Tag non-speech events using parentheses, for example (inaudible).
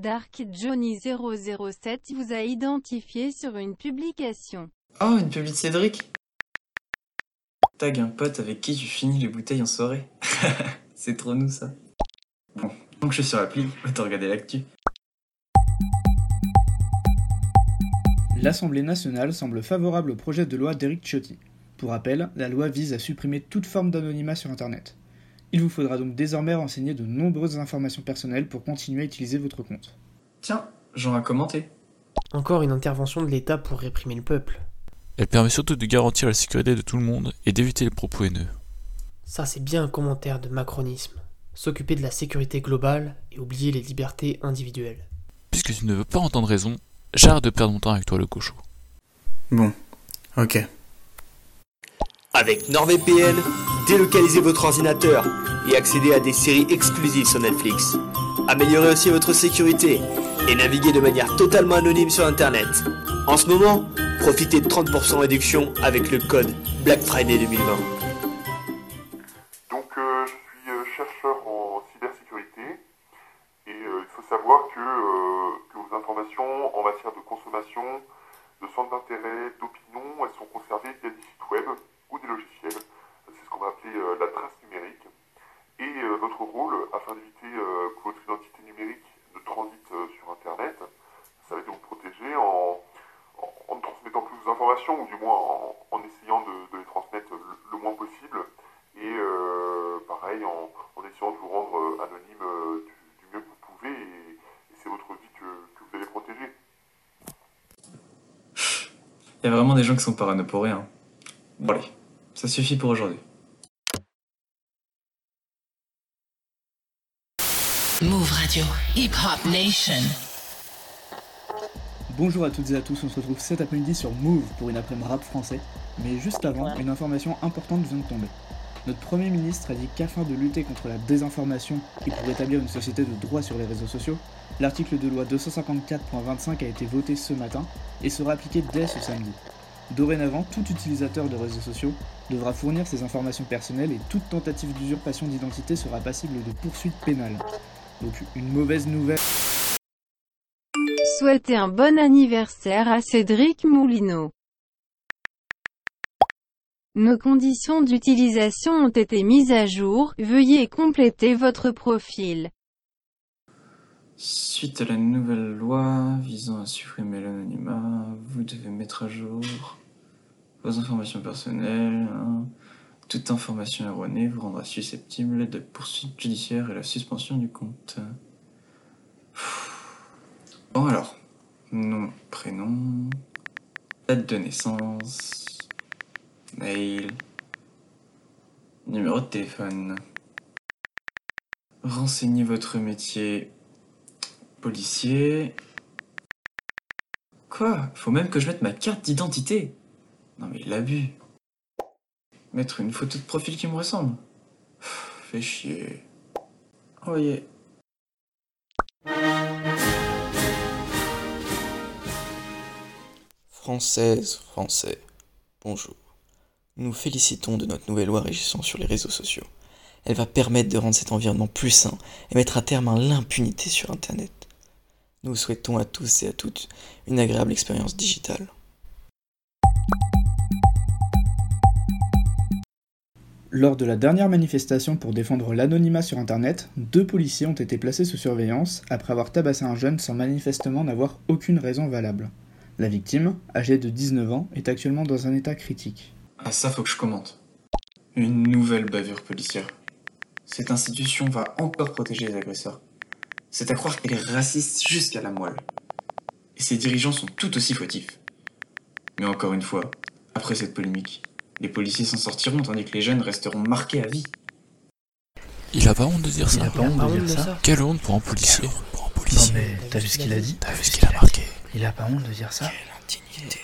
Dark Johnny 007 vous a identifié sur une publication. Oh, une publi de Cédric Tag un pote avec qui tu finis les bouteilles en soirée. (laughs) C'est trop nous ça. Bon, donc je suis sur l'appli, autant regarder l'actu. L'Assemblée nationale semble favorable au projet de loi d'Éric Ciotti. Pour rappel, la loi vise à supprimer toute forme d'anonymat sur Internet. Il vous faudra donc désormais renseigner de nombreuses informations personnelles pour continuer à utiliser votre compte. Tiens, j'en ai commenté. Encore une intervention de l'État pour réprimer le peuple. Elle permet surtout de garantir la sécurité de tout le monde et d'éviter les propos haineux. Ça, c'est bien un commentaire de macronisme. S'occuper de la sécurité globale et oublier les libertés individuelles. Puisque tu ne veux pas entendre raison, j'arrête de perdre mon temps avec toi le cochon. Bon, ok. Avec NordVPN, délocalisez votre ordinateur et accédez à des séries exclusives sur Netflix. Améliorez aussi votre sécurité et naviguez de manière totalement anonyme sur Internet. En ce moment, profitez de 30% réduction avec le code Black Friday 2020. Donc euh, je suis euh, chercheur en cybersécurité et euh, il faut savoir que, que vos informations en matière de consommation, de centres d'intérêt, d'opinion, elles sont conservées via des sites web ou des logiciels. C'est ce qu'on va appeler la trace numérique. Et euh, votre rôle, afin d'éviter euh, que votre identité numérique ne transite euh, sur Internet, ça va être de vous protéger en, ne transmettant plus vos informations, ou du moins en, essayant de, les transmettre le, moins possible. Et pareil, en, essayant de vous rendre anonyme du, mieux que vous pouvez, et, c'est votre vie que, vous allez protéger. Y a vraiment des gens qui sont parano pour rien. Bon allez, ça suffit pour aujourd'hui. Move Radio, Hip Hop Nation. Bonjour à toutes et à tous, on se retrouve cet après-midi sur Move pour une après-midi rap français. Mais juste avant, une information importante vient de tomber. Notre Premier ministre a dit qu'afin de lutter contre la désinformation et pour établir une société de droit sur les réseaux sociaux, l'article de loi 254.25 a été voté ce matin et sera appliqué dès ce samedi. Dorénavant, tout utilisateur de réseaux sociaux devra fournir ses informations personnelles et toute tentative d'usurpation d'identité sera passible de poursuites pénales. Donc une mauvaise nouvelle. Souhaitez un bon anniversaire à Cédric Moulineau. Nos conditions d'utilisation ont été mises à jour, veuillez compléter votre profil. Suite à la nouvelle loi visant à supprimer l'anonymat, vous devez mettre à jour vos informations personnelles. hein. Toute information erronée vous rendra susceptible de poursuites judiciaires et la suspension du compte. Bon alors, nom, prénom, date de naissance, mail, numéro de téléphone. Renseignez votre métier policier. Quoi? Faut même que je mette ma carte d'identité Non mais l'abus. Mettre une photo de profil qui me ressemble. Pff, Fais chier. Envoyez. Françaises, Français, bonjour. Nous félicitons de notre nouvelle loi régissant sur les réseaux sociaux. Elle va permettre de rendre cet environnement plus sain et mettre à terme à l'impunité sur Internet. Nous souhaitons à tous et à toutes une agréable expérience digitale. Lors de la dernière manifestation pour défendre l'anonymat sur Internet, deux policiers ont été placés sous surveillance après avoir tabassé un jeune sans manifestement n'avoir aucune raison valable. La victime, âgée de 19 ans, est actuellement dans un état critique. Ah ça faut que je commente. Une nouvelle bavure policière. Cette institution va encore protéger les agresseurs. C'est à croire qu'elle est raciste jusqu'à la moelle. Et ses dirigeants sont tout aussi fautifs. Mais encore une fois, après cette polémique, les policiers s'en sortiront tandis que les jeunes resteront marqués à vie. Il a pas honte de dire Il ça. a pas honte de dire ça. Quelle honte pour un policier. Pour un Non mais t'as vu ce qu'il a dit T'as vu ce qu'il a marqué Il a pas honte de dire ça Quelle indignité.